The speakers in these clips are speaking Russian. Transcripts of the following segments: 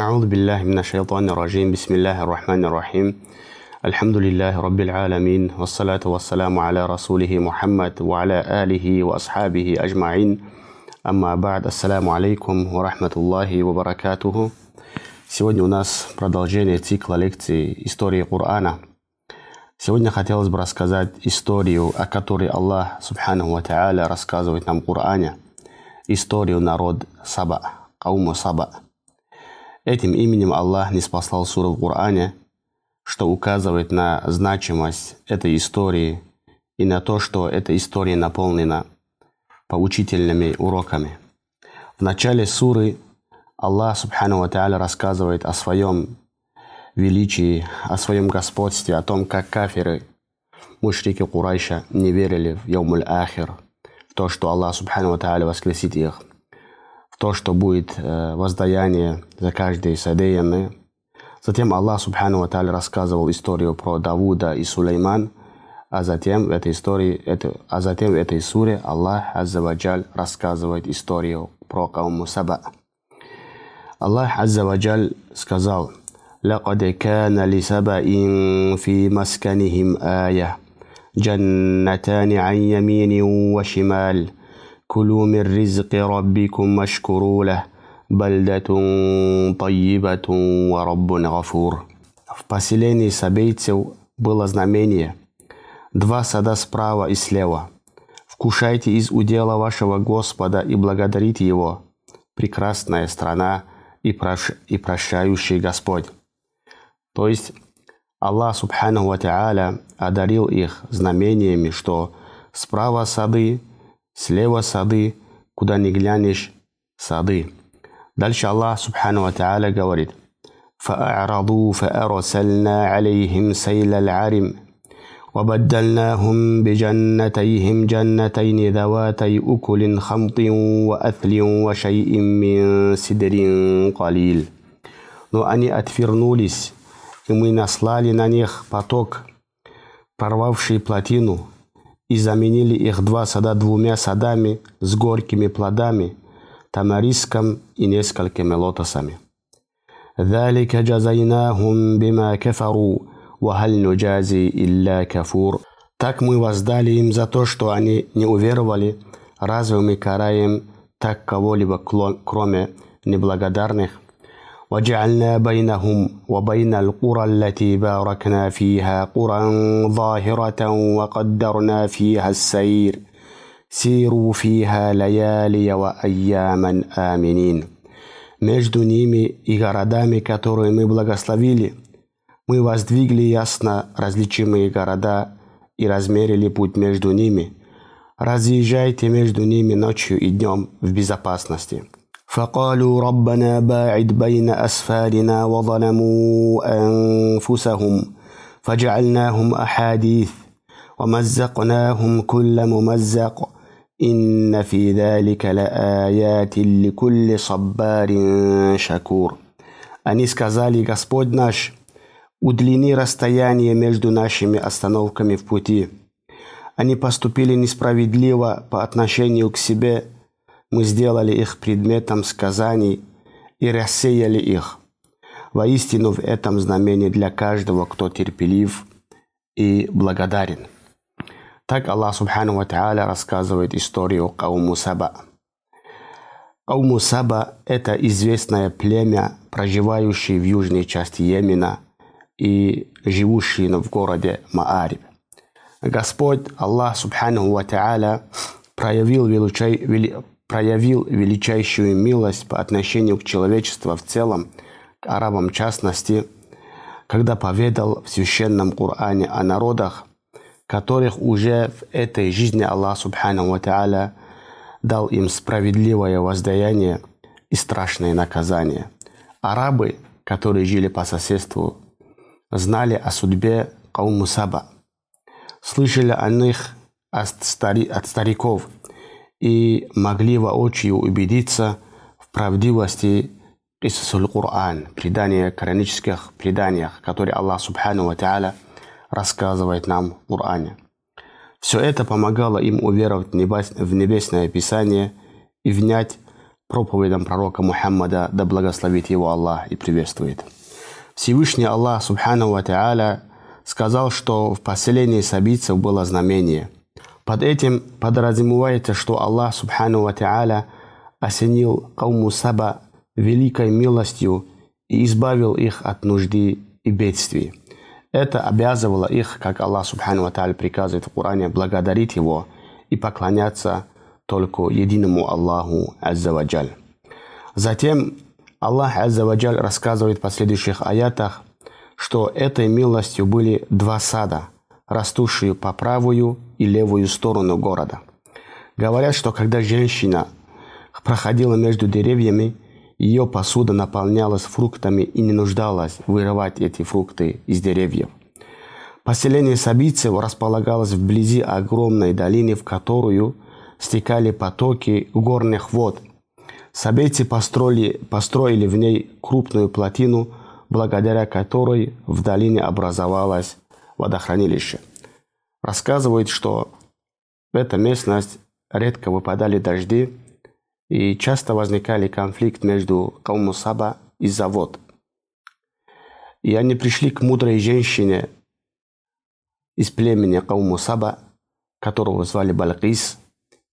أعوذ بالله من الشيطان الرجيم بسم الله الرحمن الرحيم الحمد لله رب العالمين والصلاة والسلام على رسوله محمد وعلى آله وأصحابه أجمعين أما بعد السلام عليكم ورحمة الله وبركاته Сегодня у нас продолжение цикла лекций истории Корана. Сегодня хотелось бы рассказать историю, о которой Аллах Субханаху Ва Та'аля рассказывает нам в Коране. Историю народ Саба, Кауму Саба. Этим именем Аллах не спаслал суру в Коране, что указывает на значимость этой истории и на то, что эта история наполнена поучительными уроками. В начале суры Аллах Субхану рассказывает о своем величии, о своем господстве, о том, как кафиры, мушрики Курайша не верили в Йомуль Ахир, в то, что Аллах Субхану воскресит их, то, что будет э, воздаяние за каждый содеянный. Затем Аллах Субхану Ва Та'аля рассказывал историю про Давуда и Сулейман, а затем в этой истории, это, а затем в этой суре Аллах Аззаваджаль рассказывает историю про Кауму Саба. Аллах Аззаваджаль сказал, لقد كان لسبأ في مسكنهم آية جنتان عن يمين وشمال كلوا من رزق ربكم واشكروا له بلدة طيبة ورب غفور В поселении сабейцев было знамение. Два сада справа и слева. Вкушайте из удела вашего Господа и благодарите Его. Прекрасная страна – и, прош... и прощающий Господь. То есть Аллах Субхану Ва Та'аля одарил их знамениями, что справа сады, слева сады, куда ни глянешь, сады. Дальше Аллах Субхану Ва Та'аля говорит, فأعرضوا فأرسلنا عليهم سيل العرم وبدلناهم بجنتيهم جنتين ذواتي أكل خمط وأثل وشيء من سدر قليل Но они отвернулись, и мы наслали на них поток, прорвавший плотину, и заменили их два сада двумя садами с горькими плодами, тамариском и несколькими лотосами. ذلك جزيناهم بما كفروا «Вахаль нуджази илля кафур». Так мы воздали им за то, что они не уверовали. Разве мы караем так кого-либо, кроме неблагодарных? وجعلنا بينهم وبين القرى التي باركنا فيها قرى ظاهرة وقدرنا فيها السير سيروا فيها ليالي وأياما آمنين Между ними и городами, которые мы благословили – Мы воздвигли ясно различимые города и размерили путь между ними. Разъезжайте между ними ночью и днем в безопасности. فقالوا ربنا باعد بين أسفارنا وظلموا أنفسهم فجعلناهم أحاديث ومزقناهم كل ممزق إن في ذلك لآيات لكل صبار شكور Они сказали, Господь наш, Удлини расстояние между нашими остановками в пути. Они поступили несправедливо по отношению к себе. Мы сделали их предметом сказаний и рассеяли их. Воистину в этом знамение для каждого, кто терпелив и благодарен. Так Аллах Субхану Ва рассказывает историю Кауму Саба. Кауму Саба – это известное племя, проживающее в южной части Йемена – и живущие в городе Маариб. Господь Аллах Субханаху Ва проявил, величай, вели, проявил величайшую милость по отношению к человечеству в целом, к арабам в частности, когда поведал в священном Коране о народах, которых уже в этой жизни Аллах Субханаху Ва Та'аля дал им справедливое воздаяние и страшное наказание. Арабы, которые жили по соседству знали о судьбе Кауму Саба, слышали о них от, стари, от стариков и могли воочию убедиться в правдивости Исусуль Кур'ан, предания, коранических преданиях, которые Аллах Субхану Ва рассказывает нам в Коране. Все это помогало им уверовать в небесное Писание и внять проповедям пророка Мухаммада, да благословит его Аллах и приветствует. Всевышний Аллах, Субхану Ва сказал, что в поселении сабийцев было знамение. Под этим подразумевается, что Аллах, Субхану Ва Та'аля, осенил Кауму Саба великой милостью и избавил их от нужды и бедствий. Это обязывало их, как Аллах Субхану Ва приказывает в Коране, благодарить Его и поклоняться только единому Аллаху Аззаваджаль. Затем Аллах Аззаваджаль рассказывает в последующих аятах, что этой милостью были два сада, растущие по правую и левую сторону города. Говорят, что когда женщина проходила между деревьями, ее посуда наполнялась фруктами и не нуждалась вырывать эти фрукты из деревьев. Поселение Сабийцев располагалось вблизи огромной долины, в которую стекали потоки горных вод. Сабейцы построили, построили в ней крупную плотину, благодаря которой в долине образовалось водохранилище. Рассказывают, что в эта местность редко выпадали дожди, и часто возникали конфликт между Каумусаба и Завод. И они пришли к мудрой женщине из племени Каумусаба, которого звали Балкис,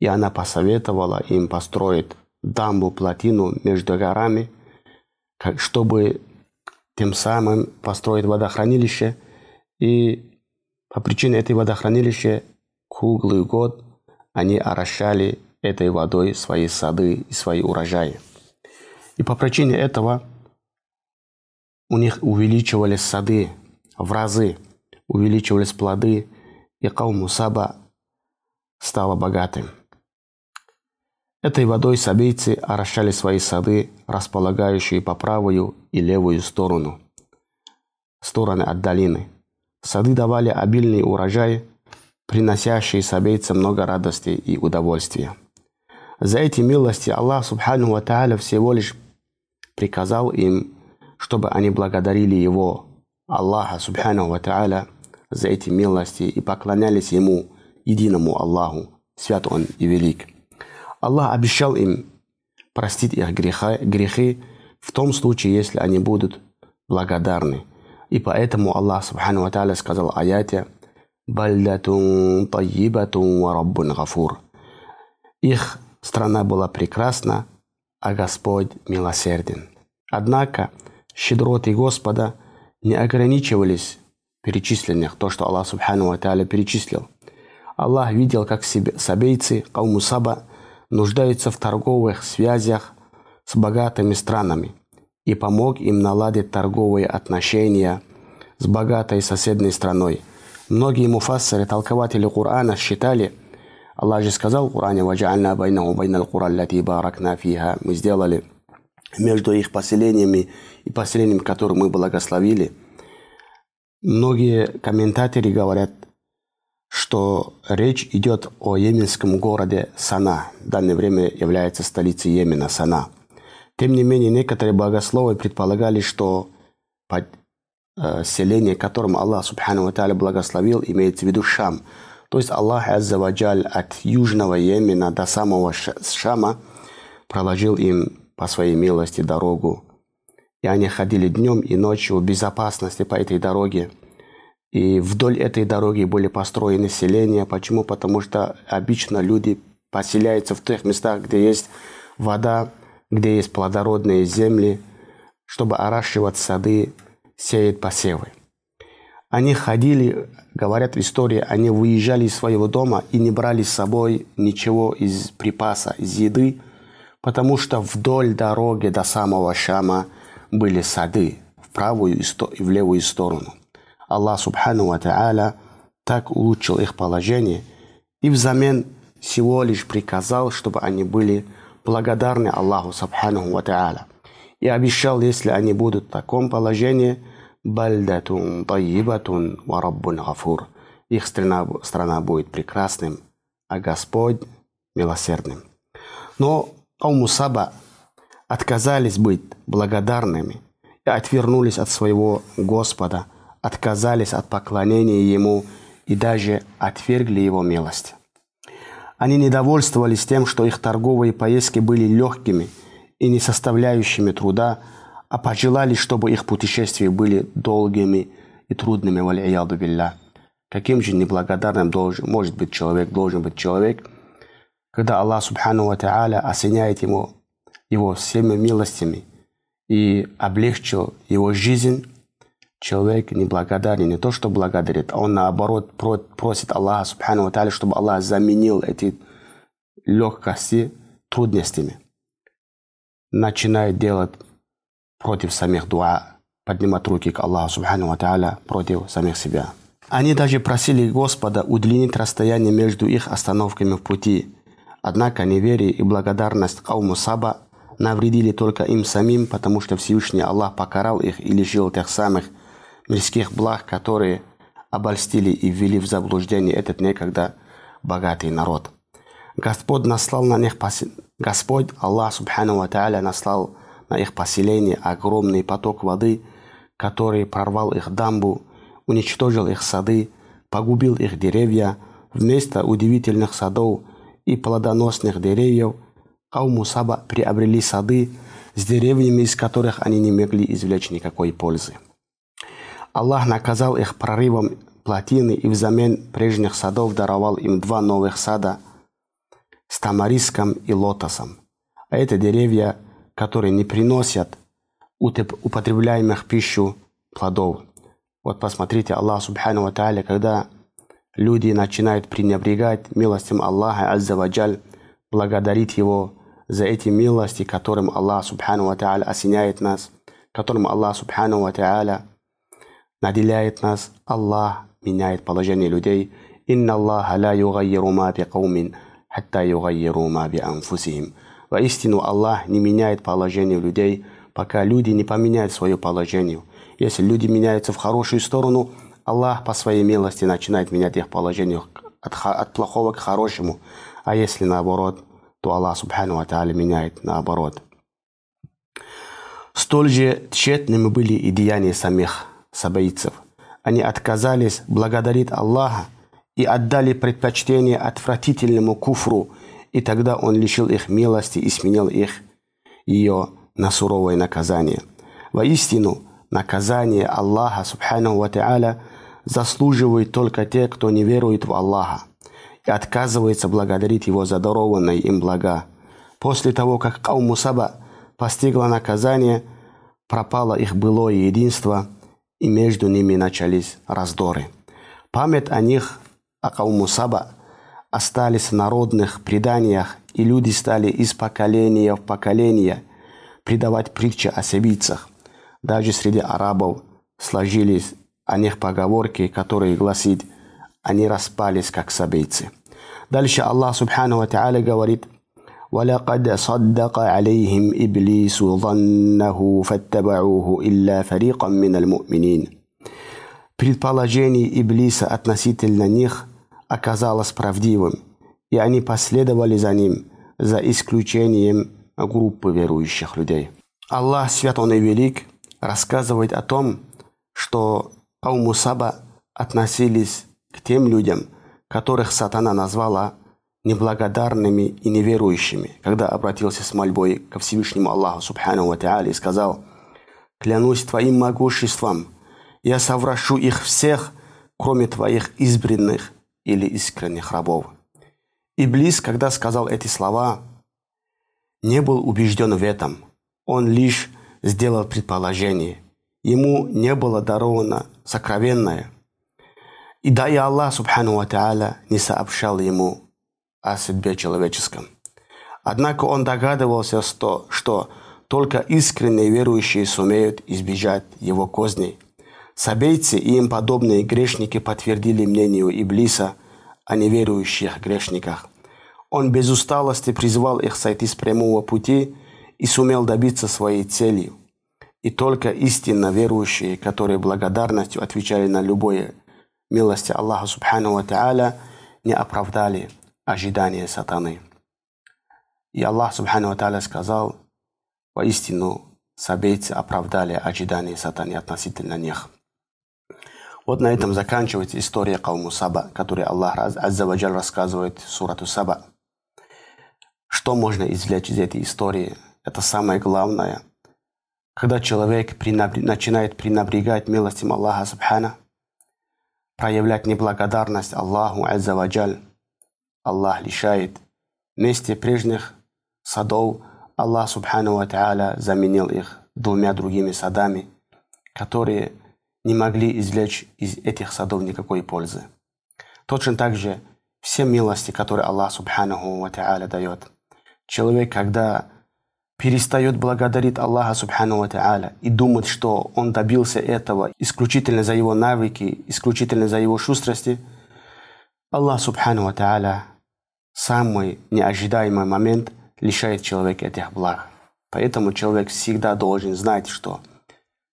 и она посоветовала им построить дамбу, плотину между горами, чтобы тем самым построить водохранилище. И по причине этой водохранилища круглый год они орощали этой водой свои сады и свои урожаи. И по причине этого у них увеличивались сады в разы, увеличивались плоды, и Каум Мусаба стала богатым. Этой водой сабейцы орошали свои сады, располагающие по правую и левую сторону, стороны от долины. Сады давали обильный урожай, приносящий сабейцам много радости и удовольствия. За эти милости Аллах Субхану Ва Тааля всего лишь приказал им, чтобы они благодарили Его, Аллаха Субхану Ва Тааля, за эти милости и поклонялись Ему, единому Аллаху, свят Он и велик. Аллах обещал им простить их греха, грехи в том случае, если они будут благодарны. И поэтому Аллах Субхану Ва Тааля сказал в аяте «Бальдатун тайибатун ва раббун гафур». Их Страна была прекрасна, а Господь милосерден. Однако щедроты Господа не ограничивались перечисленных, то, что Аллах Субхану Ва перечислил. Аллах видел, как сабейцы, кауму Саба, нуждаются в торговых связях с богатыми странами и помог им наладить торговые отношения с богатой соседней страной. Многие муфассеры, толкователи Корана считали – Аллах же сказал в Коране, «Ваджа'альна байнаху байнал кура лати баракна фиха». Мы сделали между их поселениями и поселением, которое мы благословили. Многие комментаторы говорят, что речь идет о йеменском городе Сана. В данное время является столицей Йемена Сана. Тем не менее, некоторые богословы предполагали, что э, которым Аллах Субхану Ва благословил, имеется в виду Шам – то есть Аллах Аззаваджаль от южного Йемена до самого Шама проложил им по своей милости дорогу. И они ходили днем и ночью в безопасности по этой дороге. И вдоль этой дороги были построены селения. Почему? Потому что обычно люди поселяются в тех местах, где есть вода, где есть плодородные земли, чтобы оращивать сады, сеять посевы. Они ходили, говорят в истории, они выезжали из своего дома и не брали с собой ничего из припаса, из еды, потому что вдоль дороги до самого Шама были сады в правую и в левую сторону. Аллах Субхану Ва так улучшил их положение и взамен всего лишь приказал, чтобы они были благодарны Аллаху Субхану Ва Та'аля. И обещал, если они будут в таком положении – бальдатун таибатун ва раббун гафур. Их страна, страна будет прекрасным, а Господь милосердным. Но Аумусаба отказались быть благодарными и отвернулись от своего Господа, отказались от поклонения Ему и даже отвергли Его милость. Они недовольствовались тем, что их торговые поездки были легкими и не составляющими труда, а пожелали, чтобы их путешествия были долгими и трудными, валияду билля. Каким же неблагодарным должен, может быть человек, должен быть человек, когда Аллах Субхану Ва Та'аля осеняет ему его всеми милостями и облегчил его жизнь, человек неблагодарен, не то, что благодарит, а он наоборот просит Аллаха Субхану Та'аля, чтобы Аллах заменил эти легкости трудностями. Начинает делать против самих дуа, поднимать руки к Аллаху Субхану Та'аля против самих себя. Они даже просили Господа удлинить расстояние между их остановками в пути. Однако неверие и благодарность Кауму Саба навредили только им самим, потому что Всевышний Аллах покарал их и лишил тех самых мирских благ, которые обольстили и ввели в заблуждение этот некогда богатый народ. Господь наслал на них Господь Аллах Субхану Ва наслал на их поселение огромный поток воды, который прорвал их дамбу уничтожил их сады, погубил их деревья, вместо удивительных садов и плодоносных деревьев Кауму Саба приобрели сады с деревьями, из которых они не могли извлечь никакой пользы. Аллах наказал их прорывом плотины и взамен прежних садов даровал им два новых сада с тамариском и лотосом. А это деревья, которые не приносят употребляемых пищу плодов. Вот посмотрите, Аллах Субхану Ва Тааля, когда люди начинают пренебрегать милостям Аллаха Аззаваджаль, благодарить Его за эти милости, которым Аллах Субхану Ва Тааля осеняет нас, которым Аллах Субхану Ва Тааля наделяет нас, Аллах меняет положение людей. Инна Аллаха ла югайиру ма би каумин, хатта югайиру ма би анфусихим. Воистину Аллах не меняет положение людей, пока люди не поменяют свое положение – если люди меняются в хорошую сторону, Аллах по своей милости начинает менять их положение от, от плохого к хорошему. А если наоборот, то Аллах Субхану Ва меняет наоборот. Столь же тщетными были и деяния самих сабаитцев. Они отказались благодарить Аллаха и отдали предпочтение отвратительному куфру, и тогда Он лишил их милости и сменил их ее на суровое наказание. Воистину, наказание Аллаха Субхану Ва Та'аля заслуживают только те, кто не верует в Аллаха и отказывается благодарить Его за дарованные им блага. После того, как Кауму Саба постигло наказание, пропало их былое единство, и между ними начались раздоры. Память о них, о Кауму Саба, остались в народных преданиях, и люди стали из поколения в поколение предавать притчи о сибийцах – даже среди арабов сложились о них поговорки, которые гласит «они распались, как собейцы». Дальше Аллах Субхану Ва говорит ولقد صدق عليهم إبليس ظنه فاتبعوه إلا فريقا من المؤمنين Предположение Иблиса относительно них оказалось правдивым, и они последовали за ним, за исключением группы верующих людей. Аллах свят Он и велик – рассказывает о том, что Кауму Саба относились к тем людям, которых сатана назвала неблагодарными и неверующими, когда обратился с мольбой ко Всевышнему Аллаху Субхану Ва и сказал «Клянусь Твоим могуществом, я соврашу их всех, кроме Твоих избранных или искренних рабов». Иблис, когда сказал эти слова, не был убежден в этом. Он лишь сделал предположение. Ему не было даровано сокровенное. И да и Аллах, субхану ва не сообщал ему о судьбе человеческом. Однако он догадывался, что, только искренние верующие сумеют избежать его козней. Сабейцы и им подобные грешники подтвердили мнению Иблиса о неверующих грешниках. Он без усталости призвал их сойти с прямого пути – и сумел добиться своей цели. И только истинно верующие, которые благодарностью отвечали на любое милости Аллаха Субхану Ва Та'аля, не оправдали ожидания сатаны. И Аллах Субхану Ва Та'аля сказал, воистину сабейцы оправдали ожидания сатаны относительно них. Вот на этом заканчивается история Кауму Саба, которую Аллах Аззаваджаль рассказывает в сурату Саба. Что можно извлечь из этой истории – Это самое главное. Когда человек пренабр... начинает пренебрегать милостям Аллаха Субхана, проявлять неблагодарность Аллаху Аззаваджаль, Аллах лишает. Вместе прежних садов Аллах Субхану Ва заменил их двумя другими садами, которые не могли извлечь из этих садов никакой пользы. Точно так же все милости, которые Аллах Субханаху Ва дает. Человек, когда перестает благодарить Аллаха Субхану Ва и думать, что он добился этого исключительно за его навыки, исключительно за его шустрости, Аллах Субхану Ва самый неожидаемый момент лишает человека этих благ. Поэтому человек всегда должен знать, что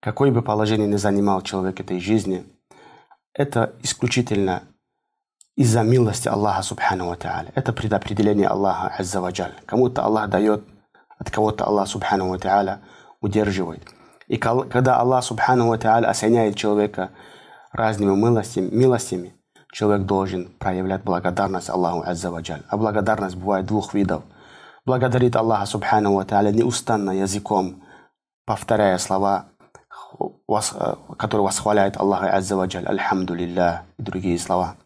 какое бы положение ни занимал человек этой жизни, это исключительно из-за милости Аллаха Субхану Ва Это предопределение Аллаха Азза Ваджаль. Кому-то Аллах дает, от кого-то Аллах Субхану Ва удерживает. И когда Аллах Субхану Ва осеняет человека разными милостями, милостями, человек должен проявлять благодарность Аллаху Азза Ваджаль. А благодарность бывает двух видов. Благодарит Аллаха Субхану Ва неустанно языком, повторяя слова, которые восхваляют Аллаха Азза Ваджаль, Альхамду и другие слова.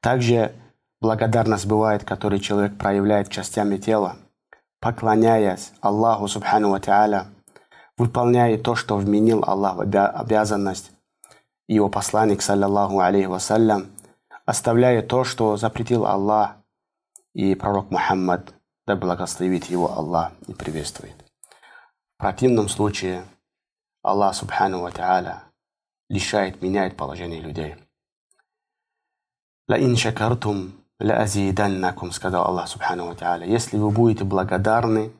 Также благодарность бывает, который человек проявляет частями тела, поклоняясь Аллаху Субхану Ва выполняя то, что вменил Аллах в обязанность его посланник, саллаллаху алейхи вассалям, оставляя то, что запретил Аллах и пророк Мухаммад, да благословит его Аллах и приветствует. В противном случае Аллах Субхану Ва лишает, меняет положение людей. «Ла ин шакартум ла азиданнакум», сказал Аллах Субхану Ва Тааля. «Если вы будете благодарны,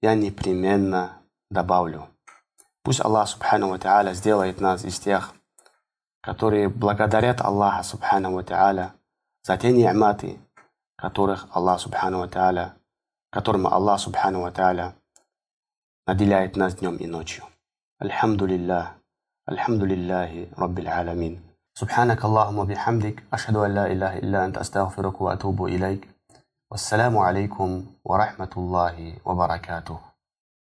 я непременно добавлю». Пусть Аллах Субхану Ва Тааля сделает нас из тех, которые благодарят Аллаха Субхану Ва Тааля за те ни'маты, которых Аллах Субхану Ва Тааля, которым Аллах Субхану Ва Тааля наделяет нас днем и ночью. Альхамдулиллах, Альхамдулиллахи Раббил Аламин. سبحانك اللهم وبحمدك أشهد أن لا إله إلا أنت أستغفرك وأتوب إليك والسلام عليكم ورحمة الله وبركاته